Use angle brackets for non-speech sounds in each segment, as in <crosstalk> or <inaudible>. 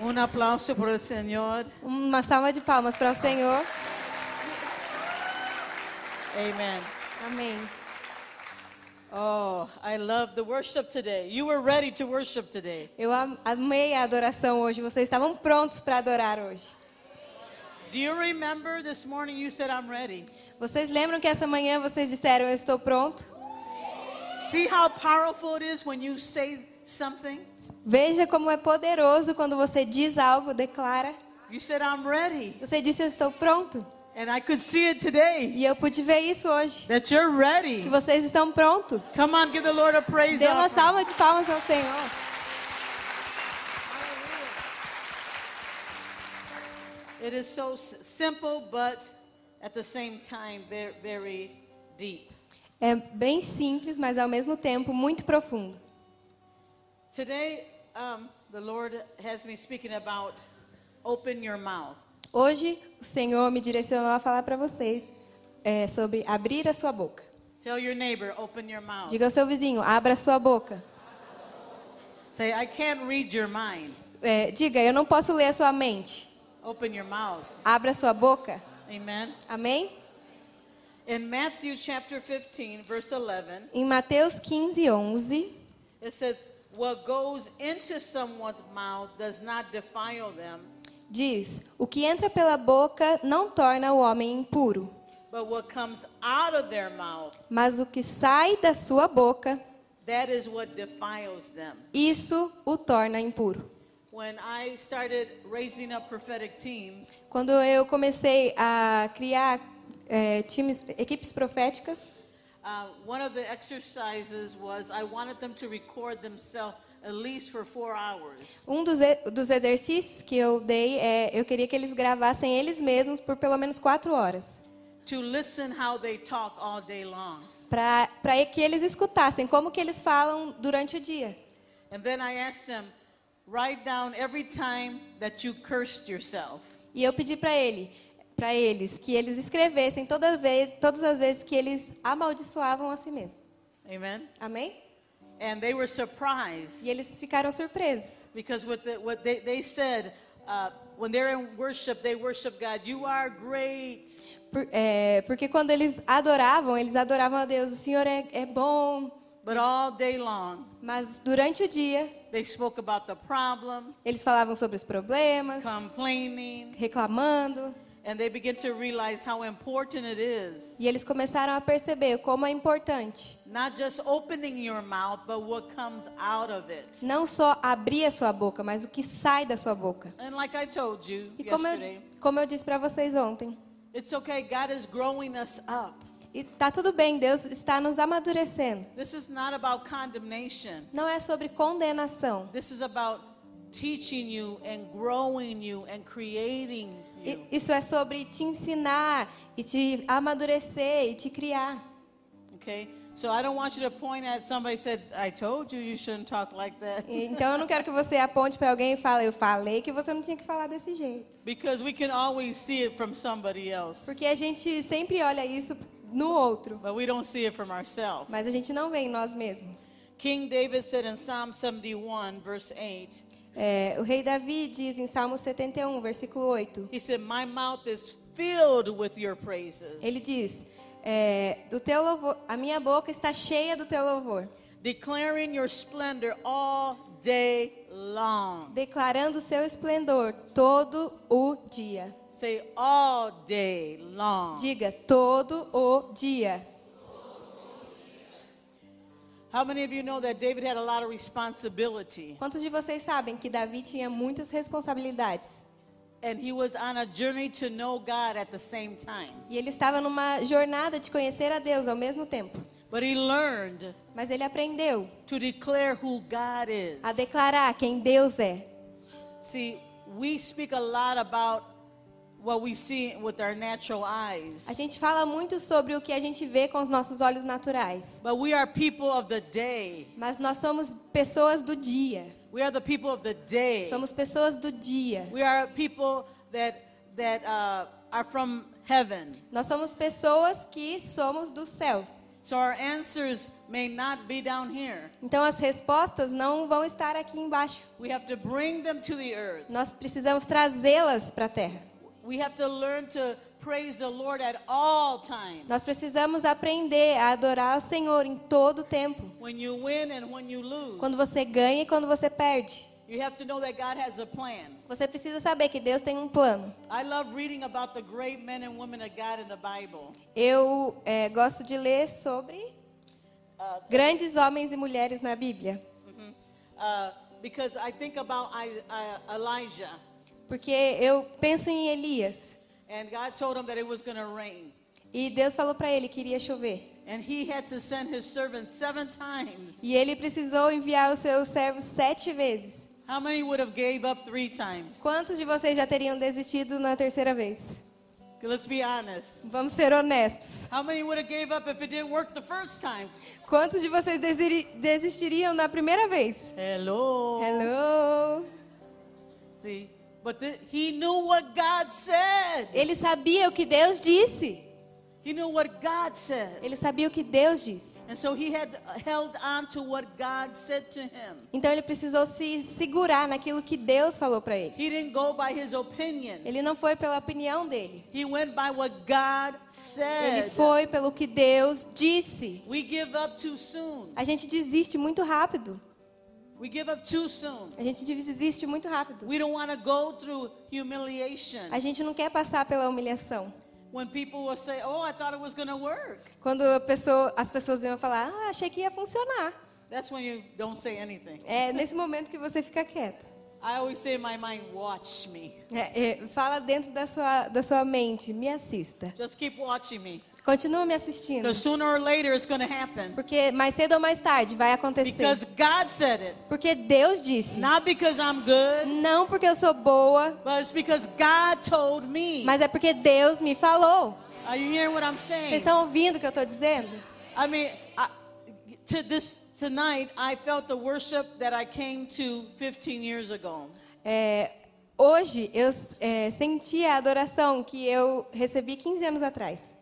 Un aplauso por el Señor. Uma salva de palmas para o Senhor. Amen. Amém. Oh, I love the worship today. You were ready to worship today. Eu am- amei a adoração hoje. Vocês estavam prontos para adorar hoje. Do you remember this morning you said, I'm ready? Vocês lembram que essa manhã vocês disseram eu estou pronto? See how powerful it is when you say something? Veja como é poderoso quando você diz algo, declara. You said, I'm ready. Você disse eu estou pronto. And I could see it today E eu pude ver isso hoje. that you're Que ready. vocês estão prontos. Come on, give the Lord a praise Dê uma salva de palmas ao Senhor. It is so simple, but at the same time, very, very deep. É bem simples, mas ao mesmo tempo muito profundo. Today, um, the Lord has me speaking about open your mouth. Hoje o Senhor me direcionou a falar para vocês é, sobre abrir a sua boca. Tell your neighbor, open your mouth. Diga ao seu vizinho, abra a sua boca. Say, I can't read your mind. É, diga, eu não posso ler a sua mente. Open your mouth. Abra a sua boca. Amen. Amém? In Matthew chapter 15, verse 11, Em Mateus 15, 11, it says, What goes into someone's mouth does not defile them, diz: O que entra pela boca não torna o homem impuro, but what comes out of their mouth, mas o que sai da sua boca, that is what defiles them. isso o torna impuro. When I started raising up prophetic teams, Quando eu comecei a criar é, times, equipes proféticas, uh, one of the exercises was I wanted them to record themselves at least for four hours. um dos, dos exercícios que eu dei é eu queria que eles gravassem eles mesmos por pelo menos quatro horas, to listen how they talk all day long. para que eles escutassem como que eles falam durante o dia. And then I asked them, write down every time that you cursed yourself. E eu pedi para ele, para eles que eles escrevessem toda vez, todas as vezes que eles amaldiçoavam a si mesmos. Amen. Amém? And they were surprised E eles ficaram surpresos, because what, the, what they, they said uh, when they're in worship, they worship God. You are great. Por- é, porque quando eles adoravam, eles adoravam a Deus. O Senhor é, é bom, But all day long, mas durante o dia they spoke about the problem, eles falavam sobre os problemas, complaining, reclamando, and they begin to realize how important it is. e eles começaram a perceber como é importante Not just opening your mouth, but what comes out of it. não só abrir a sua boca, mas o que sai da sua boca. And like I told you E como yesterday, eu, como eu disse para vocês ontem, it's okay. God is growing us up. e tá tudo bem, Deus está nos amadurecendo. This is not about condemnation. Não é sobre condenação. This is about teaching you and growing you and creating. Isso é sobre te ensinar e te amadurecer e te criar. Okay? So I don't want you to point at somebody said, I told you you shouldn't talk like that. Então eu não quero que você aponte para alguém e fale, eu falei que você não tinha que falar desse jeito. Because we can always see it from somebody else, Porque a gente sempre olha isso no outro, but we don't see it from ourselves. mas a gente não vê em nós mesmos. King David said in Psalm 71, verse 8, É, o rei Davi diz em Salmo 71, versículo 8, he said, My mouth is filled with your praises, ele diz: é, do teu louvor, a minha boca está cheia do teu louvor, declaring your splendor all day long. declarando o seu esplendor todo o dia. Say all day long. Diga todo o dia. Quantos de vocês sabem que Davi tinha muitas responsabilidades? and he was on a journey to know God at the same time? E ele estava numa jornada de conhecer a Deus ao mesmo tempo. But he learned Mas ele aprendeu to declare who God is. a declarar quem Deus é. See, we speak a lot about what we see with our natural A eyes. gente fala muito sobre o que a gente vê com os nossos olhos naturais. But we are people of the day. Mas nós somos pessoas do dia. We are the people of the day. Somos pessoas do dia. We are people that that uh, are from heaven. Nós somos pessoas que somos do céu. So our answers may not be down here. Então as respostas não vão estar aqui embaixo. We have to bring them to the earth. Nós precisamos trazê-las para a terra. We have to learn to praise the Lord at all times. Nós precisamos aprender a adorar o Senhor em todo o tempo. When you win and when you lose. Quando você ganha e quando você perde. You have to know that God has a plan. Você precisa saber que Deus tem um plano. I love reading about the great men and women of God in the Bible. Eu é, gosto de ler sobre Uh, grandes homens e mulheres na Bíblia. uh, because I think about I, uh, Elijah, Porque eu penso em Elias. and God told him that it was going to rain. E Deus falou para ele que iria chover. And he had to send his servant seven times. E ele precisou enviar os seus servos sete vezes. How many would have gave up three times? Quantos de vocês já teriam desistido na terceira vez? Let's be honest. Vamos ser honestos. How many would have gave up if it didn't work the first time? Quantos de vocês desistiriam na primeira vez? Hello. Hello. See, but the, he knew what God said. Ele sabia o que Deus disse. He knew what God said. Ele sabia o que Deus disse. And so he had held on to what God said to him. Então ele precisou se segurar naquilo que Deus falou para ele. He didn't go by his opinion. Ele não foi pela opinião dele. He went by what God Ele said. foi pelo que Deus disse. We give up too soon. A gente desiste muito rápido. We give up too soon. A gente desiste muito rápido. We don't want to go through humiliation. A gente não quer passar pela humilhação. When people will say, "Oh, I thought it was going to work." Quando pessoa- as pessoas iam falar, ah, achei que ia funcionar. That's when you don't say anything. É nesse momento que você fica quieto. I always say in my mind, "Watch me. É, é, fala dentro da sua, da sua mente, me assista. Just keep watching me." Continua me assistindo. Because sooner or later it's going to happen. Porque mais cedo ou mais tarde vai acontecer. Because God said it. Porque Deus disse. Not because I'm good, Não porque eu sou boa, but it's because God told me. mas é porque Deus me falou. Are you hearing what I'm Vocês saying? estão ouvindo o que eu estou dizendo? I mean, I, to this tonight, I felt the worship that I came to 15 years ago. É, hoje eu é, senti a adoração que eu recebi 15 anos atrás.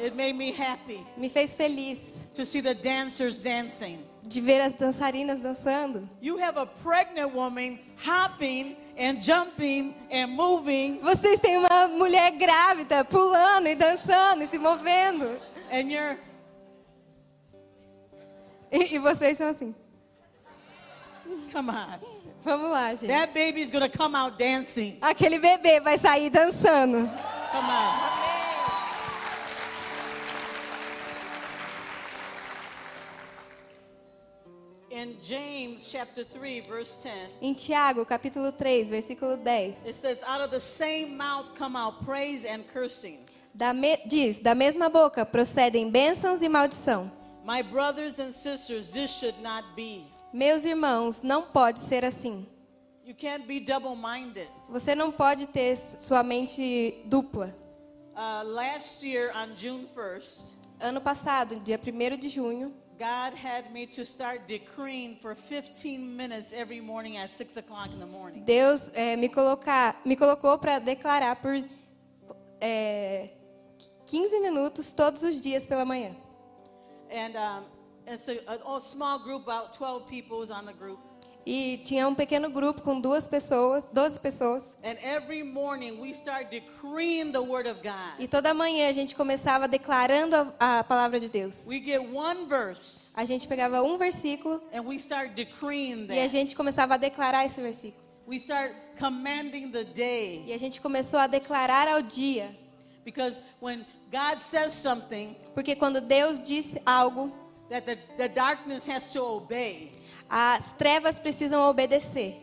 It, made me happy Me fez feliz to see the dancers dancing. de ver as dançarinas dançando. You have a pregnant woman hopping and jumping and moving, Vocês têm uma mulher grávida pulando e dançando e se movendo. and you're E, e vocês são assim. come on. Vamos lá, gente. That baby's gonna come out dancing. Aquele bebê vai sair dançando. Come on. In James chapter 3, verse 10, Em Tiago, capítulo 3, versículo 10, it says, Out of the same mouth come out praise and cursing. da me- diz: Da mesma boca procedem bênçãos e maldição. My brothers and sisters, this should not be. Meus irmãos, não pode ser assim. You can't be double minded. Você não pode ter sua mente dupla. Uh, last year on June 1st, Ano passado, dia 1 de junho, God had me to start decreeing for 15 minutes every morning at 6 o'clock in the morning. Deus eh, me, colocar, me colocou para declarar por eh, 15 minutos todos os dias pela manhã. And um, it's a, a, a small group, about 12 people was on the group. E tinha um pequeno grupo com duas pessoas, 12 pessoas. And every morning we start decreeing the word of God. E toda manhã a gente começava declarando a, a palavra de Deus. We get one verse A gente pegava um versículo and we start decreeing e a gente começava a declarar esse versículo. We start commanding the day. E a gente começou a declarar ao dia. Because when God says something, Porque quando Deus disse algo, that the, the darkness has to obey. as trevas precisam obedecer.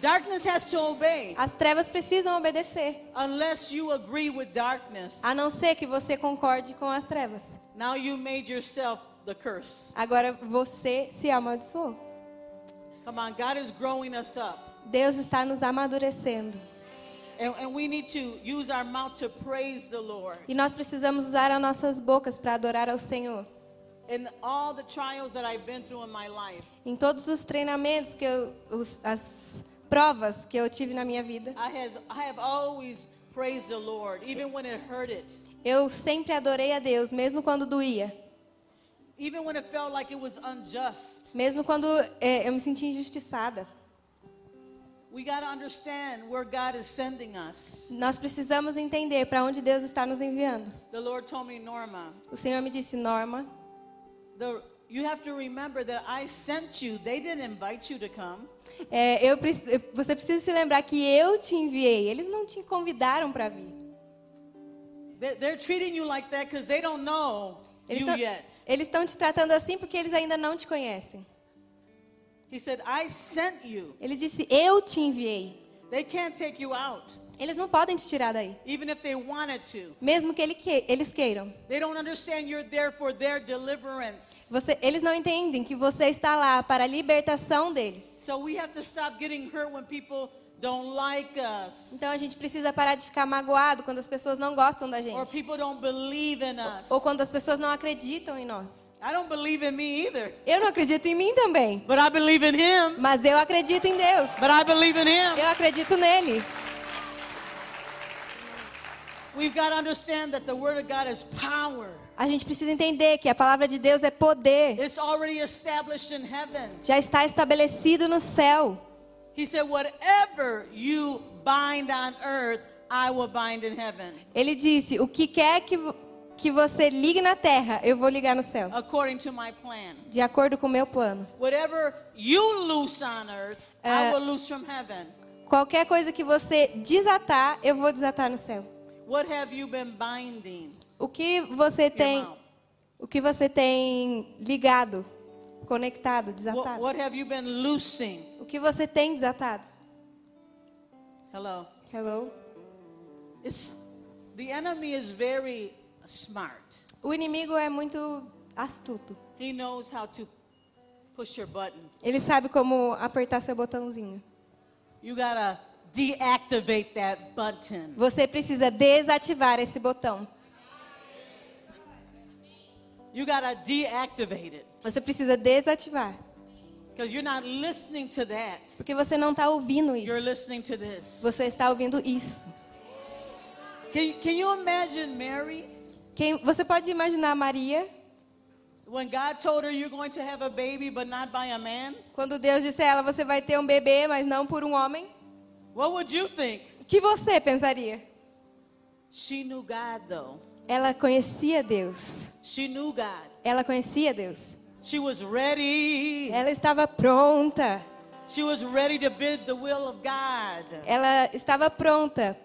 Darkness has to obey. As trevas precisam obedecer. Unless you agree with darkness, A não ser que você concorde com as trevas. now you made yourself the curse. Agora você se amaldiçoou. Come on, God is growing us up. Deus está nos amadurecendo. E nós precisamos usar as nossas bocas para adorar ao Senhor. In all the trials that I've been through in my life, Em todos os treinamentos que eu, os- as provas que eu tive na minha vida, I, has, I have always praised the Lord, even when it hurted. Eu sempre adorei a Deus, mesmo quando doía. even when it felt like it was unjust. Mesmo quando é, eu me sentia injustiçada. Nós precisamos entender para onde Deus está nos enviando. The Lord told me, Norma, O Senhor me disse, Norma, the, you have to remember that I sent you. They didn't invite you to come. é, eu, preci- você precisa se lembrar que eu te enviei. Eles não te convidaram para vir. They- They're treating you like that because they don't know Eles you tão- yet. eles estão te tratando assim porque eles ainda não te conhecem. He said, I sent you. Ele disse, eu te enviei. They can't take you out, Eles não podem te tirar daí, even if they wanted to. mesmo que ele que- eles queiram. They don't understand you're there for their deliverance. Você- eles não entendem que você está lá para a libertação deles. So we have to stop getting hurt when people don't like us Então a gente precisa parar de ficar magoado quando as pessoas não gostam da or gente. people don't believe in us. Ou quando as pessoas não acreditam em nós. I don't believe in me either, Eu não acredito em mim também. but I believe in him. Mas eu acredito em Deus. But I believe in him. Eu acredito nele. We've got to understand that the word of God is power. A gente precisa entender que a palavra de Deus é poder. It's already established in heaven. Já está estabelecido no céu. He said, Whatever you bind on earth, I will bind in heaven, Ele disse: O que quer que, que você ligue na terra, eu vou ligar no céu. according to my plan. De acordo com o meu plano. Whatever you loose on earth, I Uh, will loose from heaven. Qualquer coisa que você desatar, eu vou desatar no céu. What have you been binding? O que você tem, o que você tem ligado, conectado, What, desatado? what have you been loosing? O que você tem desatado? Hello. Hello. It's the enemy is very smart. O inimigo é muito astuto. He knows how to push your button. Ele sabe como apertar seu botãozinho. You gotta deactivate that button. Você precisa desativar esse botão. You gotta deactivate it Você precisa desativar, because you're not listening to that. porque você não está ouvindo You're isso. listening to this. Você está ouvindo isso. Can, can you imagine Mary Quem, você pode imaginar Maria quando Deus disse a ela você vai ter um bebê, mas não por um homem? What would you think? O que você pensaria? She knew God though. Ela conhecia Deus. She knew God. Ela conhecia Deus. She was ready. Ela estava pronta. She was ready to bid the will of God. Ela estava pronta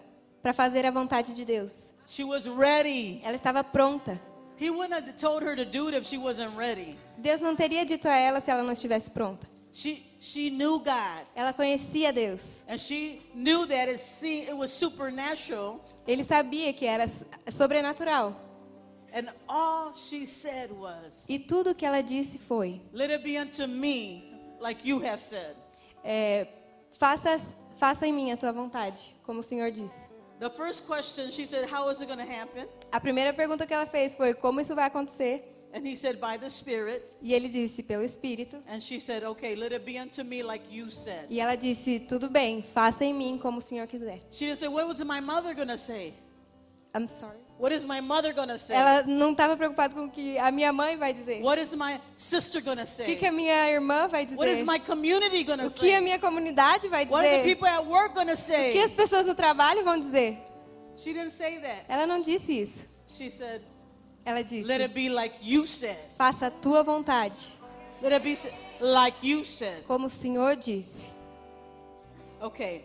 para fazer a vontade de Deus. She was ready. Ela estava pronta. He wouldn't have told her to do it if she wasn't ready. Deus não teria dito a ela se ela não estivesse pronta. She she knew God. Ela conhecia Deus. And she knew that it, see, it was supernatural. Ele sabia que era sobrenatural. And all she said was, E tudo que ela disse foi: Let it be unto me like you have said. é, faça, faça em mim a tua vontade, como o Senhor disse. The first question, she said, How is it going to happen? A primeira pergunta que ela fez foi: como isso vai acontecer? And he said, By the Spirit. E ele disse: pelo Espírito. And she said, Okay, let it be unto me like you said. E ela disse: tudo bem, faça em mim como o Senhor quiser. She say, What was my mother going to say? I'm sorry. What is my mother to say? Ela não estava preocupada com o que a minha mãe vai dizer. What is my sister going to O que, say? que a minha irmã vai What is dizer? my community to O que a say? minha comunidade vai What are the dizer? people at work going to O que as say? pessoas no trabalho vão dizer? She didn't say that. Ela não disse isso. She said, Ela disse: Let it be like you said. faça a tua vontade, Let it be like you said. como o Senhor disse. Okay.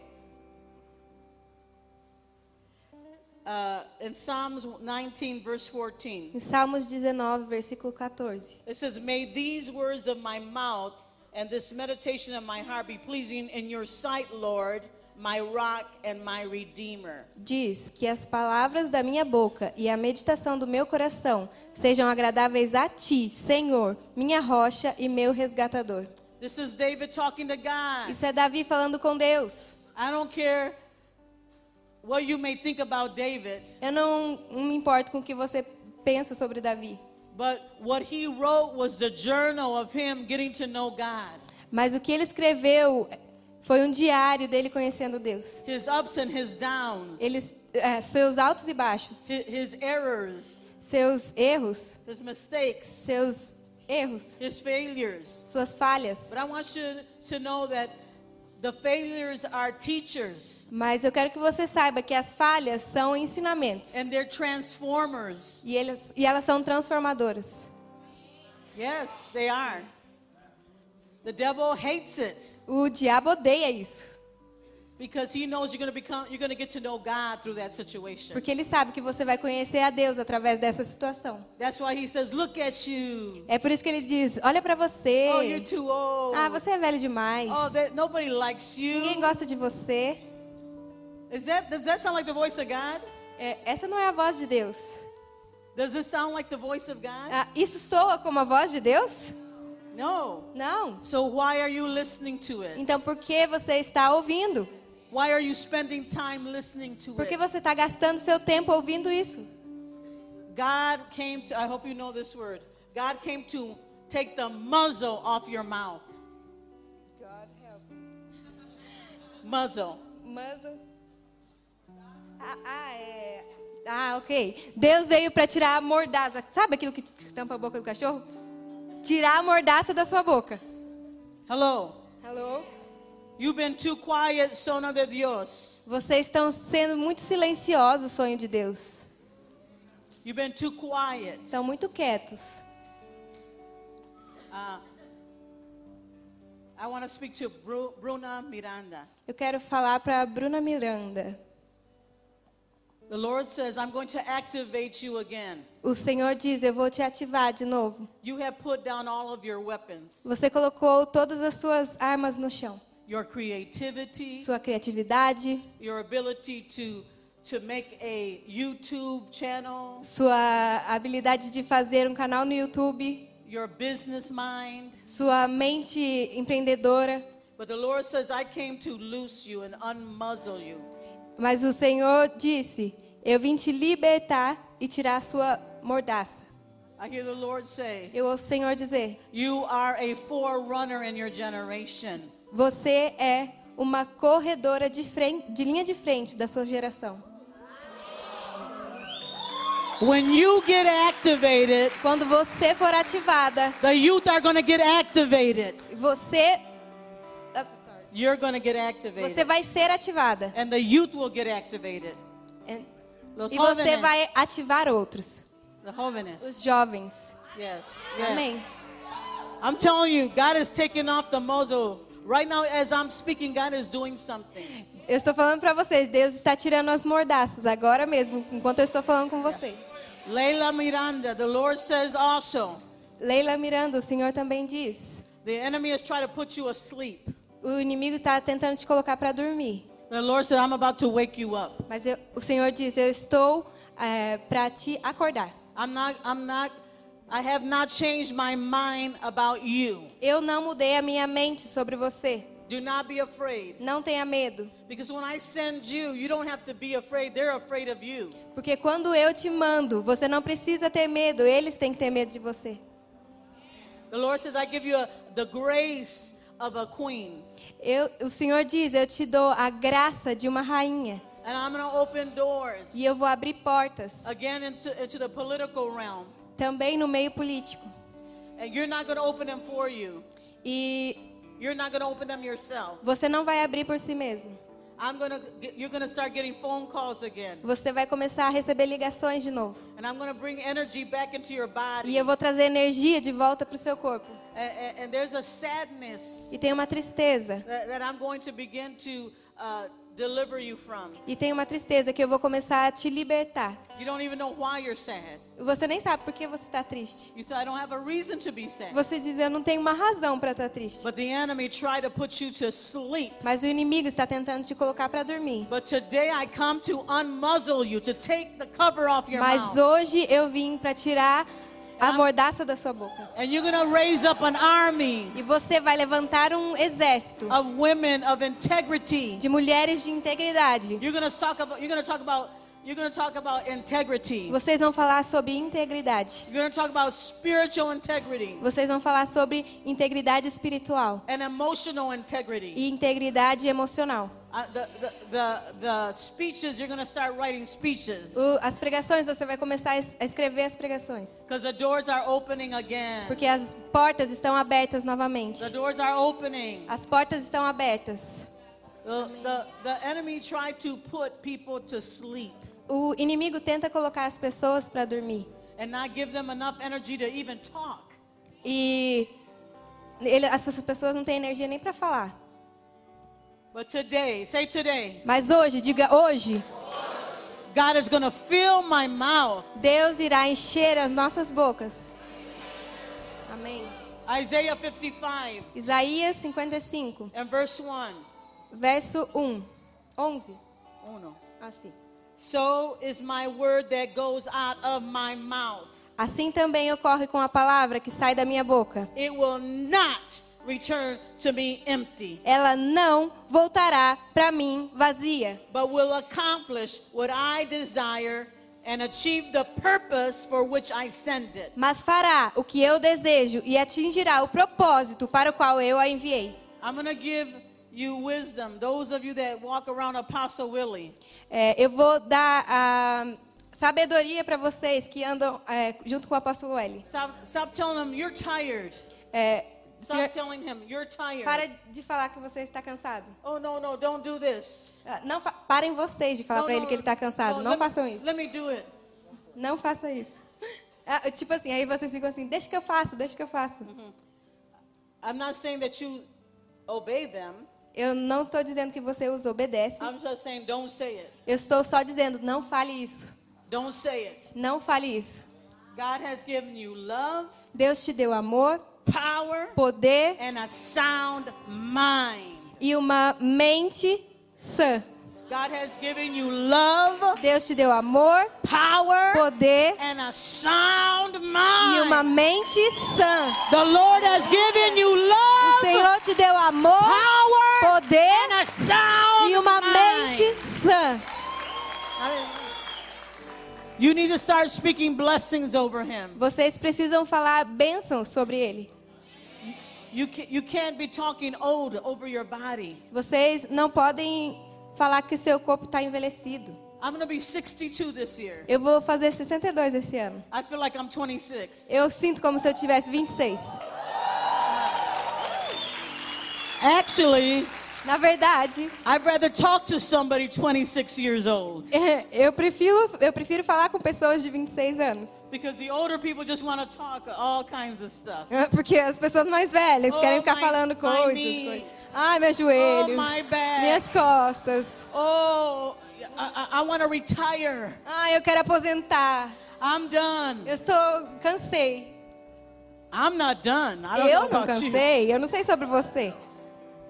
Uh, in Psalms 19, verse 14, Em Salmos 19, versículo 14. it says, May these words of my mouth and this meditation of my heart be pleasing in your sight, Lord, my rock and my redeemer. Diz que as palavras da minha boca e a meditação do meu coração sejam agradáveis a ti, Senhor, minha rocha e meu resgatador. This is David talking to God. Isso é Davi falando com Deus. I don't care what you may think about David, Eu não, me importo com o que você pensa sobre Davi. but what he wrote was the journal of him getting to know God, Mas o que ele escreveu foi um diário dele conhecendo Deus. his ups and his downs. Ele, é, seus altos e baixos, hi- his errors, seus erros, his mistakes, seus erros, his failures. suas falhas. But I want you to know that the failures are teachers Mas eu quero que você saiba que as falhas são ensinamentos. and they're transformers. E, elas, e elas são transformadoras. Yes, they are. The devil hates it O diabo odeia isso. Porque ele sabe que você vai conhecer a Deus através dessa situação. That's why he says, "Look at you. É por isso que ele diz: olha pra você. Oh, you're too old. Ah, você é velho demais. Oh, that, nobody likes Ninguém you." gosta de você. Is that does that sound like the voice of God? É, essa não é a voz de Deus. Does this sound like the voice of God? Ah, isso soa como a voz de Deus? No. Não. So why are you listening to it? Então por que você está ouvindo? Why are you spending time listening to Por que você está gastando seu tempo ouvindo isso? God came to I hope you know this word. God came to take the muzzle off your mouth. Muzzle. Muzzle. Ah, ah, é. Ah, ok. Deus veio para tirar a mordaça. Sabe aquilo que tampa a boca do cachorro? Tirar a mordaça da sua boca. Hello. Hello? You've been too quiet, de Dios. Vocês estão sendo muito silenciosos, sonho de Deus. You've been too quiet. Estão muito quietos. Uh, I want to speak to Bru- Bruna Miranda. Eu quero falar para Bruna Miranda. The Lord says, I'm going to activate you again. O Senhor diz: Eu vou te ativar de novo. You have put down all of your weapons, Você colocou todas as suas armas no chão. Your creativity, Sua criatividade, your ability to, to make a YouTube channel, sua habilidade de fazer um canal no YouTube, your business mind. sua mente empreendedora. But the Lord says, I came to loose you and unmuzzle you. Mas o Senhor disse: Eu vim te libertar e tirar a sua mordaça. I hear the Lord say, Eu ouço o Senhor dizer: You are a forerunner in your generation. Você é uma corredora de, frente, de linha de frente da sua geração. When you get activated, Quando você for ativada, the youth are going to get activated. você Ah. You're going to get você activated. vai ser ativada. And the youth will get activated. É. Los E você vai ativar outros, The jóvenes. os jovens. Yes. yes. Amém. I'm telling you, God is taking off the muzzle. Right now, as I'm speaking, God is doing something. Eu estou falando para vocês, Deus está tirando as mordaças agora mesmo, enquanto eu estou falando com vocês. Leila Miranda, the Lord says also, Leila Miranda, o Senhor também diz: the enemy is trying to put you asleep. o inimigo está tentando te colocar para dormir. The Lord said, I'm about to wake you up. Mas eu- o Senhor diz: Eu estou para te acordar. I'm not, I'm not, Eu não mudei a minha mente sobre você. Do not be afraid. Não tenha medo. Because when I send you, you don't have to be afraid. They're afraid of you. Porque quando eu te mando, você não precisa ter medo, eles têm que ter medo de você. The Lord says, I give you a, the grace of a queen. Eu, o Senhor diz: Eu te dou a graça de uma rainha. And I'm going to open doors E eu vou abrir portas again into, into the political realm. Também no meio político. And you're not going to open them for you. E You're not going to open them yourself. você não vai abrir por si mesmo. I'm going to you're going to start getting phone calls again. Você vai começar a receber ligações de novo. And I'm going to bring energy back into your E body. eu vou trazer energia de volta para o seu corpo. And, and, and there's a sadness E tem uma tristeza. that, that I'm going to begin to uh, deliver you from. E tem uma tristeza que eu vou começar a te libertar. You don't even know why you're sad. Você nem sabe por que você está triste. You say, I don't have a reason to be sad. Você diz, eu não tenho uma razão para estar triste. But the enemy tried to put you to sleep. Mas o inimigo está tentando te colocar para dormir. But today I come to unmuzzle you, to take the cover off your Mas mouth. hoje eu vim para tirar a mordaça da sua boca. And you're to raise up an army E você vai levantar um exército of women of integrity. de mulheres de integridade. You're talk about you're to talk about You're going to talk about integrity. Vocês vão falar sobre integridade. You're going to talk about spiritual integrity Vocês vão falar sobre integridade espiritual and emotional integrity. e integridade emocional. As pregações, você vai começar a es- a escrever as pregações. because the doors are opening again. Porque as portas estão abertas novamente. The doors are opening. As portas estão abertas. The, the, the enemy tried to put people to sleep O inimigo tenta colocar as pessoas para dormir. and not give them enough energy to even talk. E ele- as pessoas não têm energia nem para falar. But today, say today, Mas hoje, diga hoje, God is going to fill my mouth. Deus irá encher as nossas bocas. Amém. Isaiah 55 Isaías 55, and verse 1. verso 1. 11. Uno. Assim. So is my word that goes out of my mouth. Assim também ocorre com a palavra que sai da minha boca. It will not return to me empty, Ela não voltará para mim vazia, but will accomplish what I desire and achieve the purpose for which I send it. mas fará o que eu desejo e atingirá o propósito para o qual eu a enviei. I'm going to give you wisdom. Those of you that walk around Apostle Willie, É, eu vou dar a sabedoria para vocês que andam é, junto com o apóstolo L. stop, stop telling him you're tired. É, Stop telling him you're tired. para de falar que você está cansado. Oh, no, no, don't do this. Ah, Não parem vocês de falar para ele que ele está cansado. Não façam isso. Let me do it. Não faça isso. Ah, tipo assim, aí vocês ficam assim, deixa que eu faço, deixa que eu faço. I'm not saying that you obey them. Eu não estou dizendo que você os obedece. I'm just saying don't say it. Eu estou só dizendo, não fale isso. Don't say it. Não fale isso. God has given you love, Deus te deu amor, poder and a sound mind. e uma mente sã. God has given you love, Deus te deu amor, power, poder and a sound e uma mind. mente sã. The Lord has given you O love, Senhor te deu amor, power, poder You need to start speaking blessings over him. Vocês precisam falar bênçãos sobre ele. You, you can't be talking old over your body. Vocês não podem falar que seu corpo está envelhecido. I'm to be 62 this year. Eu vou fazer 62 esse ano. I feel like I'm 26. Eu sinto como se eu tivesse 26. Actually, Na verdade, I'd rather talk to somebody 26 years old <laughs> eu prefiro, eu prefiro falar com pessoas de 26 anos. because the older people just want to talk all kinds of stuff. <laughs> Porque as pessoas mais velhas Oh, querem ficar my- falando coisas, knee. coisas. Ai, meu joelho. Oh, back. Minhas costas. Oh, I, I, want to retire. Ai, eu quero aposentar. I'm done. Eu estou cansei. I'm not done. I don't Eu know não about you. cansei. Eu não sei sobre você.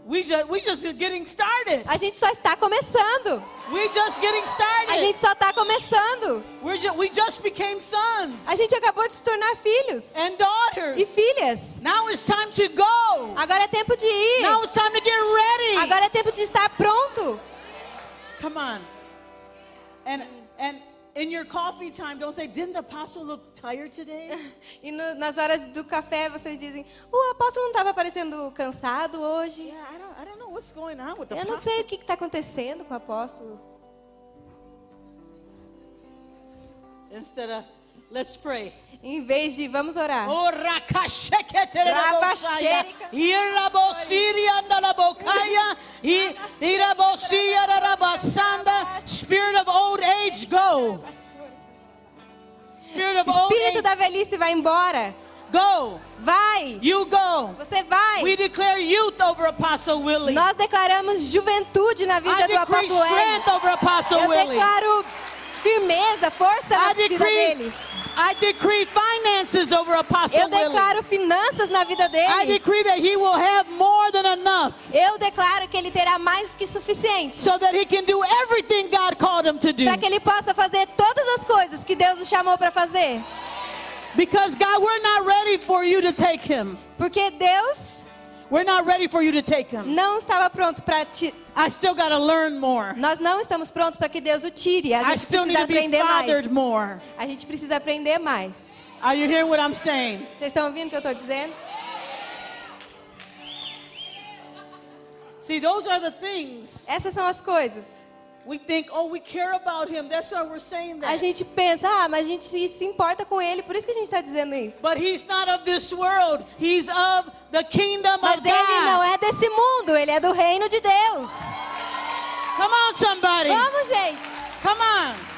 We just we just getting started. A gente só está começando. We just getting A started. gente só está começando. We're we just became sons A gente acabou de se tornar filhos and e daughters. filhas. Now it's time to go. Agora é tempo de ir. Now it's time to get ready. Agora é tempo de estar pronto. Come on. And and in your coffee time, don't say, "Didn't the apostle look tired today?" <laughs> E no- nas horas do café vocês dizem: o apóstolo não estava parecendo cansado hoje? yeah, I don't I don't know what's going on with the Eu não sei o que está acontecendo com o apóstolo. Instead of let's pray. Em vez de vamos orar. Oh. I-. Spirit of old age, go. Spirit of old Espírito da velhice vai embora. go. Vai. You go. Você vai. We declare youth over Apostle Willie. Nós declaramos juventude na I vida do apóstolo Hélio. strength over Apostle Eu Willie. declaro firmeza, força na I vida decree, dele. I decree finances over Apostle Eu declaro finanças na vida I dele. decree that he will have more than enough Eu declaro que ele terá mais que suficiente so that he can do everything God called him to do. para que ele possa fazer todas as coisas que Deus o chamou para fazer. Because God, we're not ready for you to take him. Porque Deus, We're not ready for you to take him. não estava pronto para ti. I still got to learn more. Nós não estamos prontos para que Deus o tire. A I gente still need precisa to be aprender fathered mais. more. A gente precisa aprender mais. Are you hearing what I'm saying? Vocês estão ouvindo o que eu estou dizendo? See, those are the things Essas são as coisas. We think, oh, we care about him. That's why we're saying A that. gente pensa, ah, mas a gente se, importa com ele, por isso que a gente está dizendo isso. But he's not of this world. He's of the kingdom Mas of ele não é desse mundo, ele é do reino de Deus. Come on, somebody. Vamos, gente. Come on.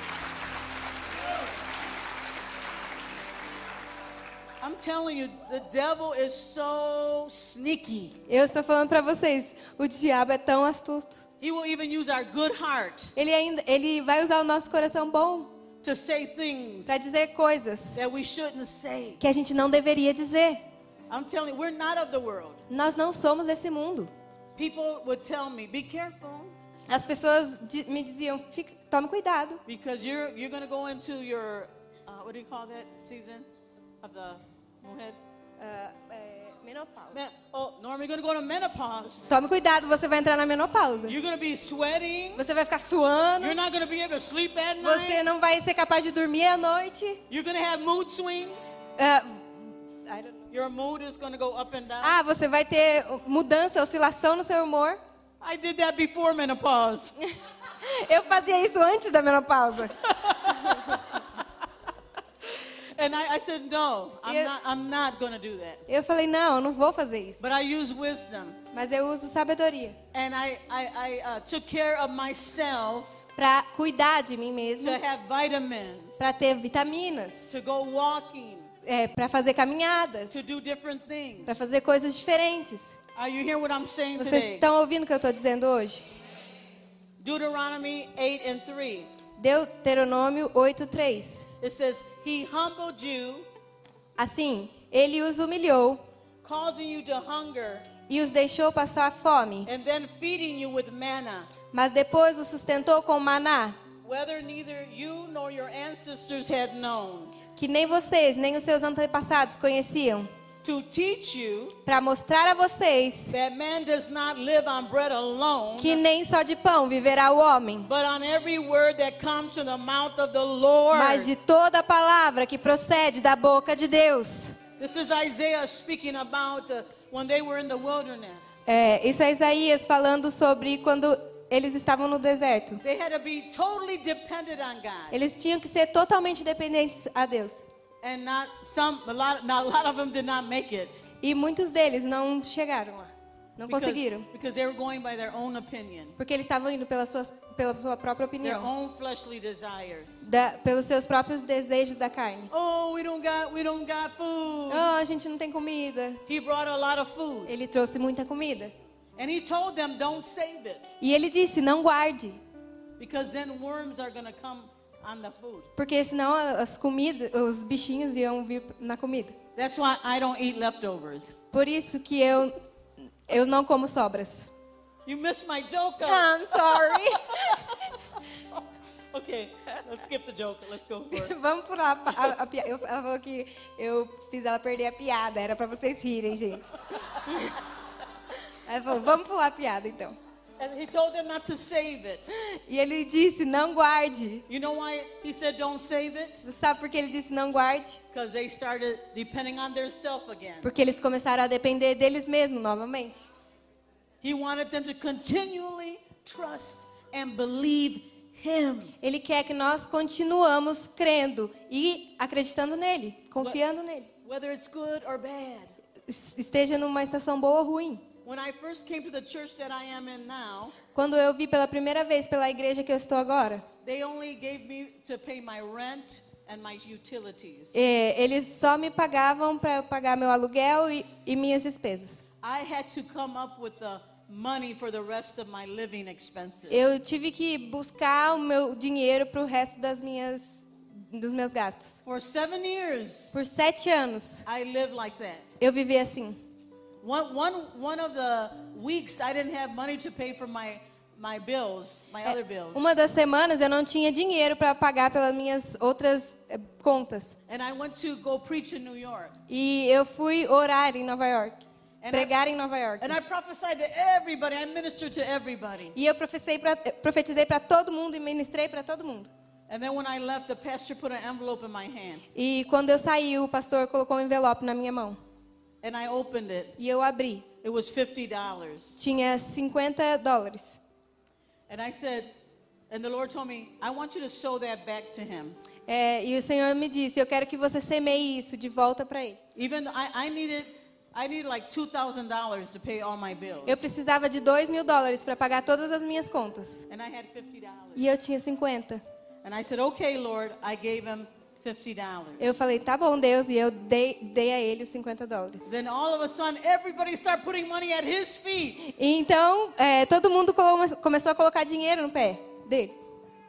I'm telling you, the devil is so sneaky. Eu estou falando para vocês, o diabo é tão astuto. He will even use our good heart Ele ainda, ele vai usar o nosso coração bom to say things para dizer coisas that we shouldn't say. que a gente não deveria dizer. I'm telling you, we're not of the world. Nós não somos desse mundo. People would tell me, be careful, As pessoas me diziam, Fica, tome cuidado, because you're you're going to go into your uh, what do you call that season of the? Ah, é, menopausa. Men- oh, Norm, you're to go to menopause. Tome cuidado, você vai entrar na menopausa. You're to be sweating. Você vai ficar suando. You're not to be able to sleep at Você night. não vai ser capaz de dormir à noite. You're to have mood swings. Ah, I don't know. Your mood is to go up and down. Ah, você vai ter mudança, oscilação no seu humor. I did that before menopause. <laughs> Eu fazia isso antes da menopausa. <laughs> And I, I said, no, I'm You- not, I'm not going to do that. Eu falei, não, eu não vou fazer isso. But I use wisdom. Mas eu uso sabedoria And I, I, I uh, took care of myself para cuidar de mim to mesmo, have vitamins, para ter vitaminas, to go walking, é, para fazer caminhadas, to do different things. para fazer coisas diferentes. Are you hearing what I'm saying Vocês today? estão ouvindo o que eu estou dizendo hoje? Deuteronomy 8 and 3. Deuteronômio 8:3. It says, He humbled you, Assim, ele os humilhou causing you to hunger, e os deixou passar fome, and then feeding you with manna, mas depois os sustentou com maná, whether neither you nor your ancestors had known, que nem vocês nem os seus antepassados conheciam, para mostrar a vocês that man does not live on bread alone, que nem só de pão viverá o homem, but on every word that comes from the mouth of the Lord. mas de toda palavra que procede da boca de Deus. This is Isaiah speaking about uh, when they were in the wilderness. É, isso é Isaías falando sobre quando eles estavam no deserto. They had to be totally dependent on God, Eles tinham que ser totalmente dependentes a Deus. And not some. A lot, not, a lot of them did not make it E muitos deles não chegaram lá. Não because, conseguiram. because they were going by their own opinion, Porque eles estavam indo pelas suas, pela sua própria their opinião. own fleshly desires. Da- pelos seus próprios desejos da carne. Oh, we don't got, we don't got food. Oh, a gente não tem comida. He brought a lot of food, Ele trouxe muita comida. and he told them, "Don't save it, E ele disse: não guarde. because then worms are going to come on the food." Porque senão as comidas, os bichinhos iam vir na comida. That's why I don't eat leftovers. Por isso que eu, eu não como sobras. You missed my joke. uh. I'm sorry. <laughs> Okay, let's skip the joke. Let's go for it. <laughs> Vamos pular a, a, a pi- eu, Ela falou que eu fiz ela perder a piada. Era pra vocês rirem, gente. <laughs> Ela falou, vamos pular a piada então. And he told them not to save it. E ele disse, não guarde. You know why he said don't save it? Você sabe por que ele disse não guarde? Because they started depending on again. Porque eles começaram a depender deles mesmos novamente. He wanted them to continually trust and believe him. Ele quer que nós continuamos crendo e acreditando nele, confiando nele. Whether it's good or bad. Es- Esteja numa estação boa ou ruim. When I first came to the church that I am in now, Quando eu vi pela primeira vez pela igreja que eu estou agora, they only gave me to pay my rent and my utilities. eles só me pagavam para eu pagar meu aluguel e, e minhas despesas. I had to come up with the money for the rest of my living expenses. Eu tive que buscar o meu dinheiro para o resto das minhas, dos meus gastos. For seven years, Por sete anos, I lived like that. eu vivi assim. One, one, one of the weeks, I didn't have money to pay for my, my bills, my other bills. É, Uma das semanas eu não tinha dinheiro para pagar pelas minhas outras eh, contas. And I went to go preach in New York. E eu fui orar em Nova York. And I, pregar em Nova York. and I prophesied to everybody. I ministered to everybody. E eu profetizei pra- profetizei para todo mundo e ministrei para todo mundo. And then when I left, the pastor put an envelope in my hand. E quando eu saí, o pastor colocou um envelope na minha mão. And I opened it. E eu abri. It was $50. Tinha 50 dólares. And I said, and the Lord told me, I want you to sow that back to him. É, e o Senhor me disse: Eu quero que você semeie isso de volta para ele. Even I, I needed, I needed like $2,000 to pay all my bills. Eu precisava de 2 mil dólares para pagar todas as minhas contas. And I had $50. E eu tinha 50. And I said, okay, Lord. I gave him $50. Eu falei: Tá bom, Deus. E eu dei, dei a ele os 50 dólares. Then all of a sudden, everybody started putting money at his feet. E então, é, todo mundo começou a colocar dinheiro no pé dele.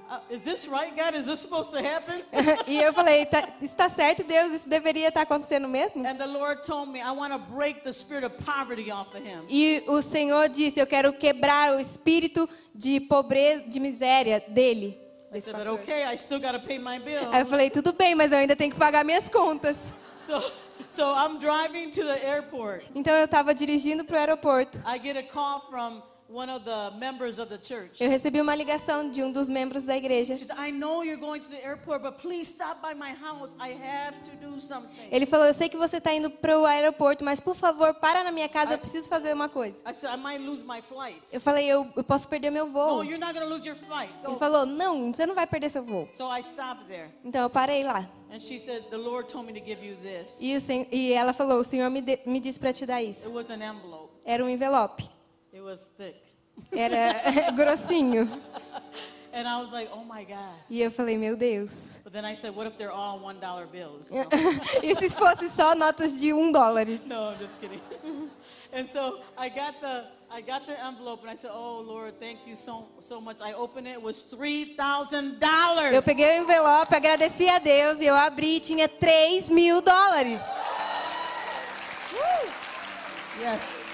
Uh, is this right, God? Is this supposed to happen? <laughs> e eu falei: tá, está certo, Deus? Isso deveria estar acontecendo mesmo? and the Lord told me, I want to break the spirit of poverty off of him. E o Senhor disse: Eu quero quebrar o espírito de pobreza, de miséria dele. I desse said, but pastor. okay, I still got to pay my bills. Aí eu falei: Tudo bem, mas eu ainda tenho que pagar minhas contas. So, so I'm driving to the airport. Então eu estava dirigindo para o aeroporto. I get a call from one of the members of the church. Eu recebi uma ligação de um dos membros da igreja. She said, I know you're going to the airport, but please stop by my house. I have to do something. Ele falou: Eu sei que você está indo para o aeroporto, mas por favor, para na minha casa, eu preciso fazer uma coisa. I said, I might lose my flight. Eu falei: Eu, eu posso perder meu No, voo. you're not going to lose your flight. Ele falou: Não, você não vai perder seu voo. So I stopped there. Então eu parei lá. And she said, The Lord told me to give you this. E, e ela falou: O Senhor me, me disse para te dar It isso. was an envelope, Era um envelope. It was thick. Era <laughs> grossinho. And I was like, Oh my God. E eu falei: Meu Deus. But then I said, What if they're all $1 bills? <laughs> e se fosse só notas de um dólar? No, I'm just kidding. and so I got the I got the envelope and I said, "Oh Lord, thank you so so much." I opened it, it was three thousand Eu dollars. peguei o envelope, agradeci a Deus e eu abri e tinha 3 mil dólares. Yes.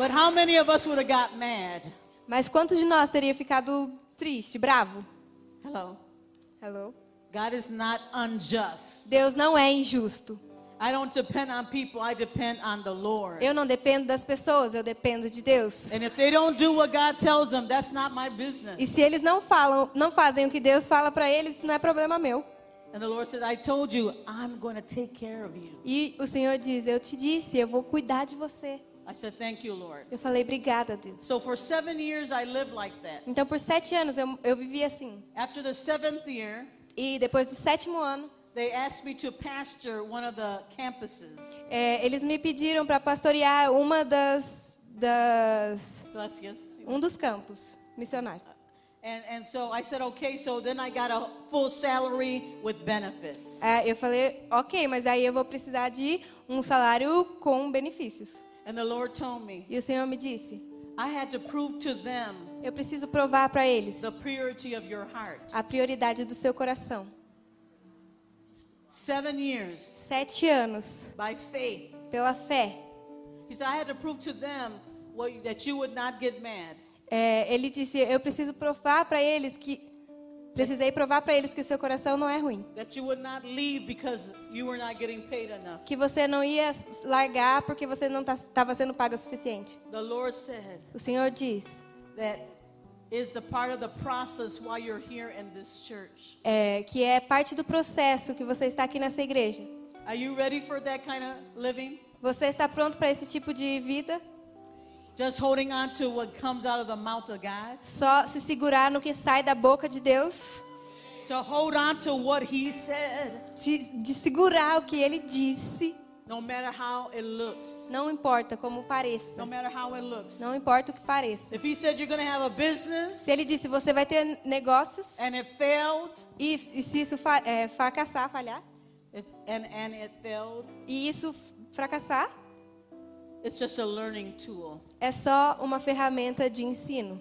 But how many of us would have got mad? Mas quantos de nós teria ficado triste, bravo? Hello. Hello? God is not unjust. Deus não é injusto. I don't depend on people. I depend on the Lord. Eu não dependo das pessoas, eu dependo de Deus. And if they don't do what God tells them, that's not my business. E se eles não falam, não fazem o que Deus fala para eles, não é problema meu. And the Lord said, "I told you, I'm going to take care of you." E o Senhor diz: Eu te disse, eu vou cuidar de você. I said, "Thank you, Lord." Eu falei: Obrigada, Deus. So for 7 years I lived like that. Então, por sete anos eu, eu vivi assim. After the 7th year, E depois do sétimo ano, they asked me to pastor one of the campuses. é, eles me pediram para pastorear uma das, das um dos campos missionários. And, and so I said, okay, so then I got a full salary with benefits. É, eu falei, ok, mas aí eu vou precisar de um salário com benefícios. And the Lord told me, E o Senhor me disse, I had to prove to them eu preciso provar para eles the purity of your heart. a prioridade do seu coração. Seven years Sete anos, by faith. pela fé. He said, I had to prove to them what, that you would not get mad. É, ele disse, eu preciso provar para eles que precisei provar para eles que o seu coração não é ruim, que você não ia largar porque você não estava sendo paga o suficiente. O Senhor diz é, que é parte do processo que você está aqui nessa igreja. Você está pronto para esse tipo de vida? Just holding on to what comes out of the mouth of God? Só se segurar no que sai da boca de Deus? To hold on to what He said, De, de segurar o que Ele disse? no matter how it looks. Não importa como pareça. No matter how it looks. Não importa o que pareça. If He said you're going to have a business Se Ele disse você vai ter negócios and it failed, e, e se isso fa, é, fracassar, falhar, if, and, and it failed, e isso fracassar, it's just a learning tool. é só uma ferramenta de ensino.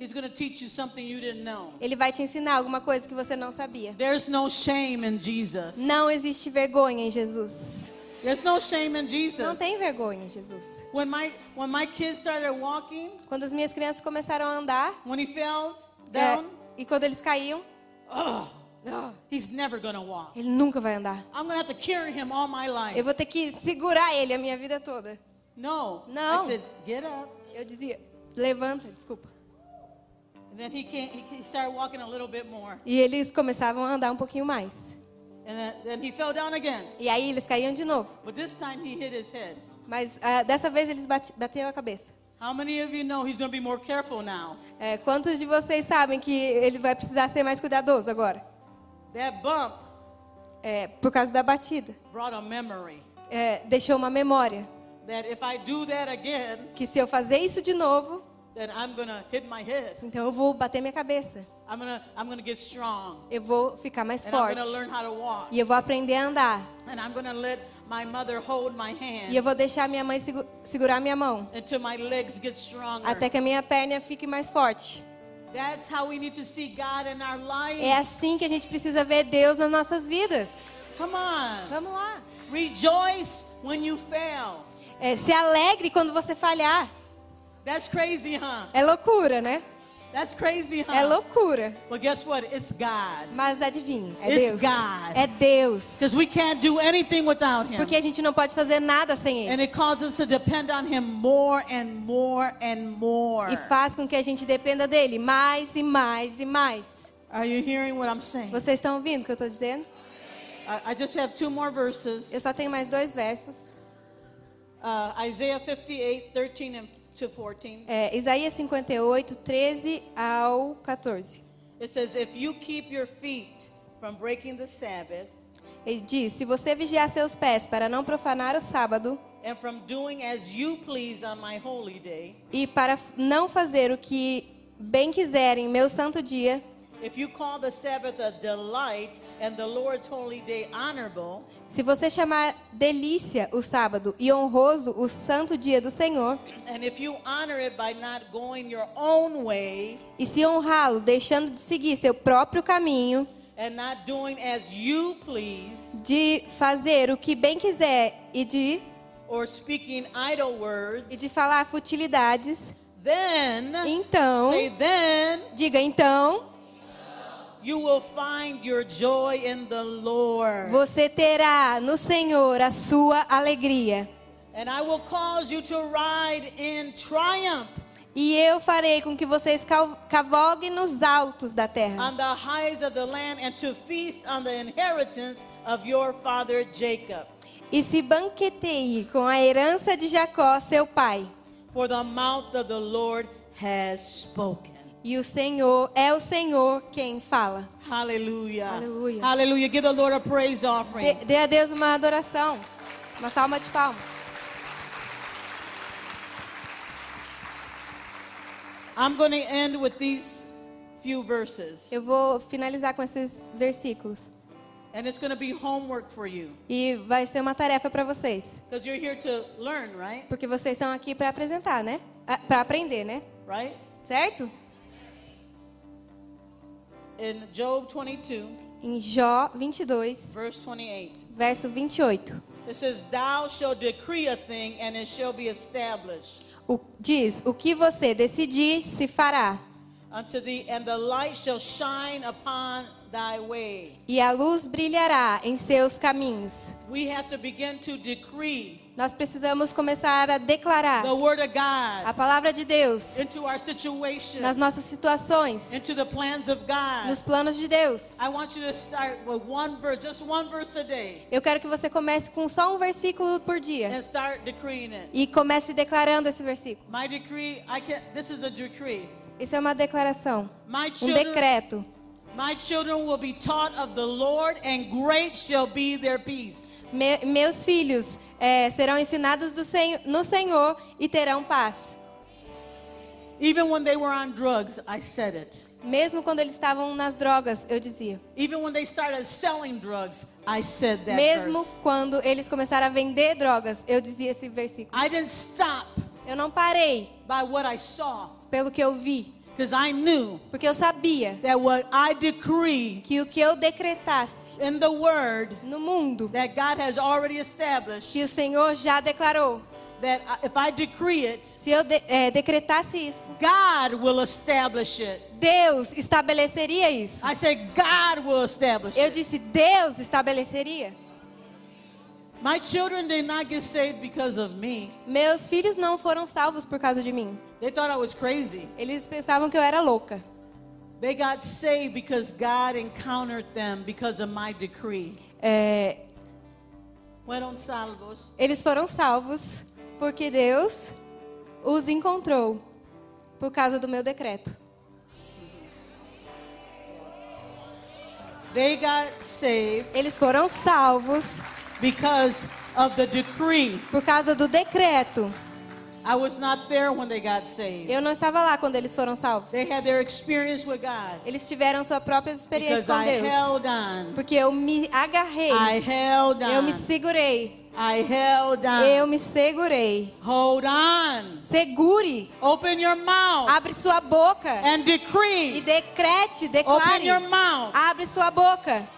He's going to teach you something you didn't know. Ele vai te ensinar alguma coisa que você não sabia. There's no shame in Jesus. Não existe vergonha em Jesus. There's no shame in Não Jesus. tem vergonha em Jesus. When my when my kids started walking, Quando as minhas crianças começaram a andar, when he fell é, down, e quando eles caíam, Oh, <gasps> He's never to walk. ele nunca vai andar. I'm to have to carry him all my Eu life. vou ter que segurar ele a minha vida toda. No. No. I said, get up. Eu dizia, levanta, desculpa. And then he can't, he, started walking a little bit more. E eles começavam a andar um pouquinho mais. And then, then he fell down again. E aí eles caíam de novo. But this time he hit his head. Mas ah, dessa vez eles bate, bateram a cabeça. How many of you know he's going to be more careful now? É, quantos de vocês sabem que ele vai precisar ser mais cuidadoso agora? That bump É, por causa da batida. brought a memory É, deixou uma memória. that if I do that again, Que se eu fazer isso de novo, then I'm to hit my head. então eu vou bater minha cabeça. I'm to I'm to get strong. Eu vou ficar mais And I'm forte. going to learn how to walk. E eu vou aprender a andar. And I'm to let my mother hold my E eu hand vou deixar minha mãe segu- segurar minha mão. until my legs get stronger. Até que a minha perna fique mais forte. That's how we need to see God in our life. É assim que a gente precisa ver Deus nas nossas vidas. Come on. Vamos lá. Rejoice when you fail. É, se alegre quando você falhar. That's crazy, huh? É loucura, né? That's crazy, huh? É loucura. But guess what? It's God. Mas adivinhe, é It's Deus. God. É Deus. Because we can't do anything without Him. Porque a gente não pode fazer nada sem Ele. And it causes us to depend on Him more and more and more. E faz com que a gente dependa dele mais e mais e mais. Are you hearing what I'm saying? Vocês estão ouvindo o que eu estou dizendo? I, I just have two more verses. Eu só tenho mais dois versos. Uh, Isaiah 58, 13 and to 14. É, Isaías 58, 13 ao 14. It says, If you keep your feet from breaking the Sabbath Ele diz: Se você vigiar seus pés para não profanar o sábado and from doing as you please on my holy day, e para não fazer o que bem quiser em meu santo dia, if you call the Sabbath a delight and the Lord's holy day honorable, se você chamar delícia o sábado e honroso o santo dia do Senhor, and if you honor it by not going your own way e se honrá-lo deixando de seguir seu próprio caminho, and not doing as you please, de fazer o que bem quiser e de, or speaking idle e words, de falar futilidades, then, então, say, then diga então, você terá no Senhor a sua alegria. And I will cause you to ride in triumph E eu farei com que vocês cavalguem nos altos da terra on the highs of the land and to feast on the inheritance of your father Jacob. e se banqueteie com a herança de Jacó, seu pai. For the mouth of the Lord has spoken. E o Senhor é o Senhor quem fala. Hallelujah. Hallelujah. Hallelujah. Give the Lord a praise Dê, offering. dê a Deus uma adoração, uma salva de palmas. I'm going to end with these few verses. Eu vou finalizar com esses versículos. And it's going to be homework for you. E vai ser uma tarefa para vocês. Because you're here to learn, right? Porque vocês estão aqui para apresentar, né? Para aprender, né? Right? Certo? In Job 22, Em Jó 22, verse 28, verso 28. it says, Thou shalt decree a thing, and it shall be established O, diz: O que você decidir, se fará. unto thee, and the light shall shine upon thy way. E a luz brilhará em seus caminhos. We have to begin to decree Nós precisamos começar a declarar the word of a palavra de Deus into our situation, nas nossas situações, into the plans of God. nos planos de Deus. I want you to start with one verse, just one verse a day, Eu quero que você comece com só um versículo por dia and start decreeing it. e comece declarando esse versículo. My decree, I can this is a decree. Isso é uma declaração, um decreto. my children will be taught of the Lord, and great shall be their peace. Me- meus filhos eh, serão ensinados do Sen- no Senhor e terão paz. Even when they were on drugs, I said it. Mesmo quando eles estavam nas drogas, eu dizia. Even when they started selling drugs, I said that Mesmo verse. quando eles começaram a vender drogas, eu dizia esse versículo. I didn't stop Eu não parei by what I saw pelo que eu vi, because I knew porque eu sabia that what I decree que o que eu decretasse in the word no mundo, that God has already established, que o Senhor já declarou, that if I decree it, se eu de- eh, decretasse isso, God will establish it. Deus estabeleceria isso. I say God will establish Eu disse, Deus estabeleceria. My children did not get saved because of me. Meus filhos não foram salvos por causa de mim. They thought I was crazy. Eles pensavam que eu era louca. They got saved because God encountered them because of my decree. É, Fueron salvos eles foram salvos porque Deus os encontrou por causa do meu decreto. They got saved Eles foram salvos because of the decree. por causa do decreto. I was not there when they got saved. Eu não estava lá quando eles foram salvos. They had their experience with God Eles tiveram sua própria experiência because com I Deus. held on. Porque eu me agarrei. I held Eu me on. segurei. I held Eu on. me segurei. Hold on. Segure. Open your mouth Abre sua boca. and E decree. decrete, Open declare. your mouth. Abre sua boca.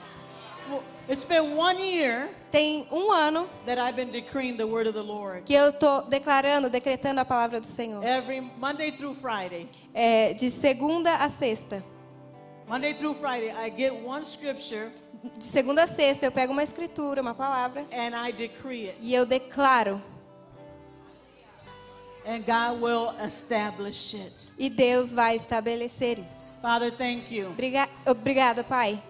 It's been one year Tem um ano that I've been decreeing the word of the Lord. que eu estou declarando, decretando a palavra do Senhor. Every Monday through Friday. É, de segunda a sexta. Monday through Friday, I get one scripture De segunda a sexta eu pego uma escritura, uma palavra, and I decree it. e eu declaro. And God will establish it. E Deus vai estabelecer isso. Father, thank you Obriga obrigada, Pai,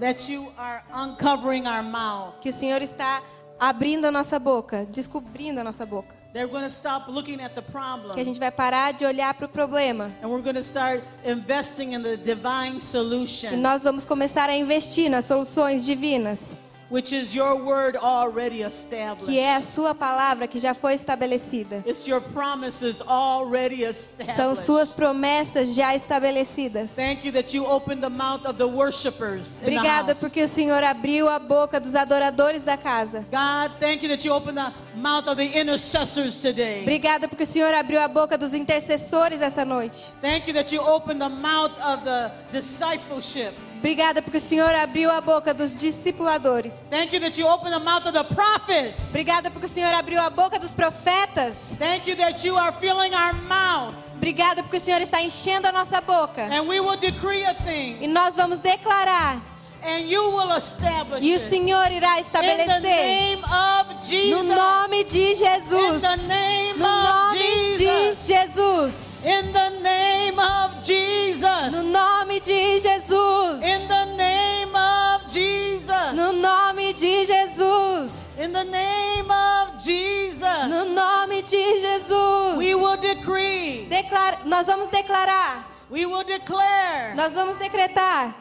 that you are uncovering our mouth. que o Senhor está abrindo a nossa boca, descobrindo a nossa boca. They're going to stop looking at the problem. Que a gente vai parar de olhar para o problema. And we're going to start investing in the divine E solution, nós vamos começar a investir nas soluções divinas, which is your word already established. que é a sua palavra que já foi estabelecida. It's your promises already São established. suas promessas já estabelecidas. Thank you that you opened the mouth of the worshipers. Obrigada porque o Senhor abriu a boca dos adoradores da casa. God, thank you that you opened the mouth of the intercessors today. Obrigada porque o Senhor abriu a boca dos intercessores essa noite. Thank you that you opened the mouth of the discipleship. Obrigada porque o Senhor abriu a boca dos discipuladores. Thank you that you opened the mouth of the prophets. Obrigada porque o Senhor abriu a boca dos profetas. Thank you that you are filling our mouth. Obrigada porque o Senhor está enchendo a nossa boca. And we will decree a thing. E nós vamos declarar. And you will establish E o. Senhor irá estabelecer. No Jesus. nome de Jesus. No nome de Jesus. Jesus. No Jesus. nome de Jesus. The name of Jesus. No nome de Jesus. In the name of Jesus. No nome de Jesus. We will decree. Declara- nós vamos declarar. We will declare Nós vamos decretar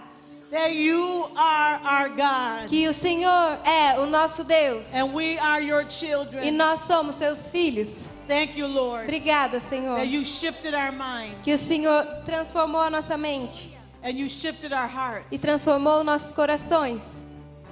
that you are our God. que o Senhor é o nosso Deus. And we are your E children. nós somos seus filhos. Thank you, Lord, Obrigada, Senhor. that you shifted our mind Que o Senhor transformou a nossa mente and you shifted our hearts. e transformou nossos corações.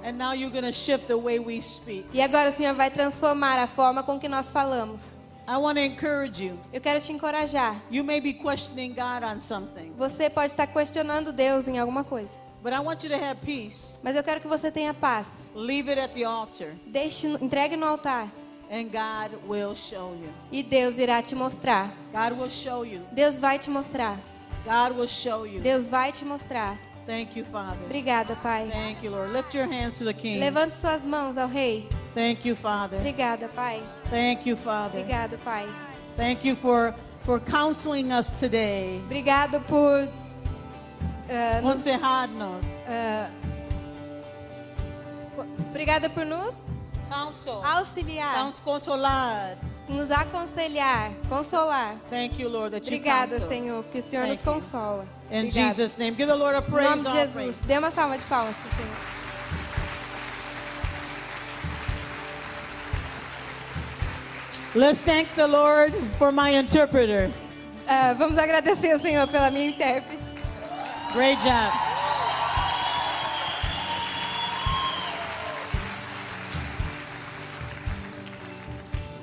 And now you're going to shift the way we speak. E agora o Senhor vai transformar a forma com que nós falamos. I want to encourage you. Eu quero te encorajar. You may be questioning God on something, Você pode estar questionando Deus em alguma coisa, but I want you to have peace. mas eu quero que você tenha paz. Leave it at the altar, Deixe, entregue no altar and God will show you. e Deus irá te mostrar. God will show you. Deus vai te mostrar. God will show you. Deus vai te mostrar. Thank you, Father. Obrigada, Pai. Thank you, Lord. Lift your hands to the King. Levante suas mãos ao Rei. Thank you, Father. Obrigada, Pai. Thank you, Father. Obrigado, Pai. Thank you for for counseling us today. Obrigado por ah, nos, Aconsejarnos. ah, obrigada por nos Counsel. auxiliar, Nos consolar. nos aconselhar, consolar. Thank you, Lord, that you Obrigada. Senhor, porque o Senhor Thank nos you. consola. In Obrigada. Jesus' name. Give the Lord a Em praise nome de. Jesus. Dê uma salva de palmas para o Senhor. Let's thank the Lord for my interpreter. Ah, vamos agradecer ao Senhor pela minha intérprete. Great job.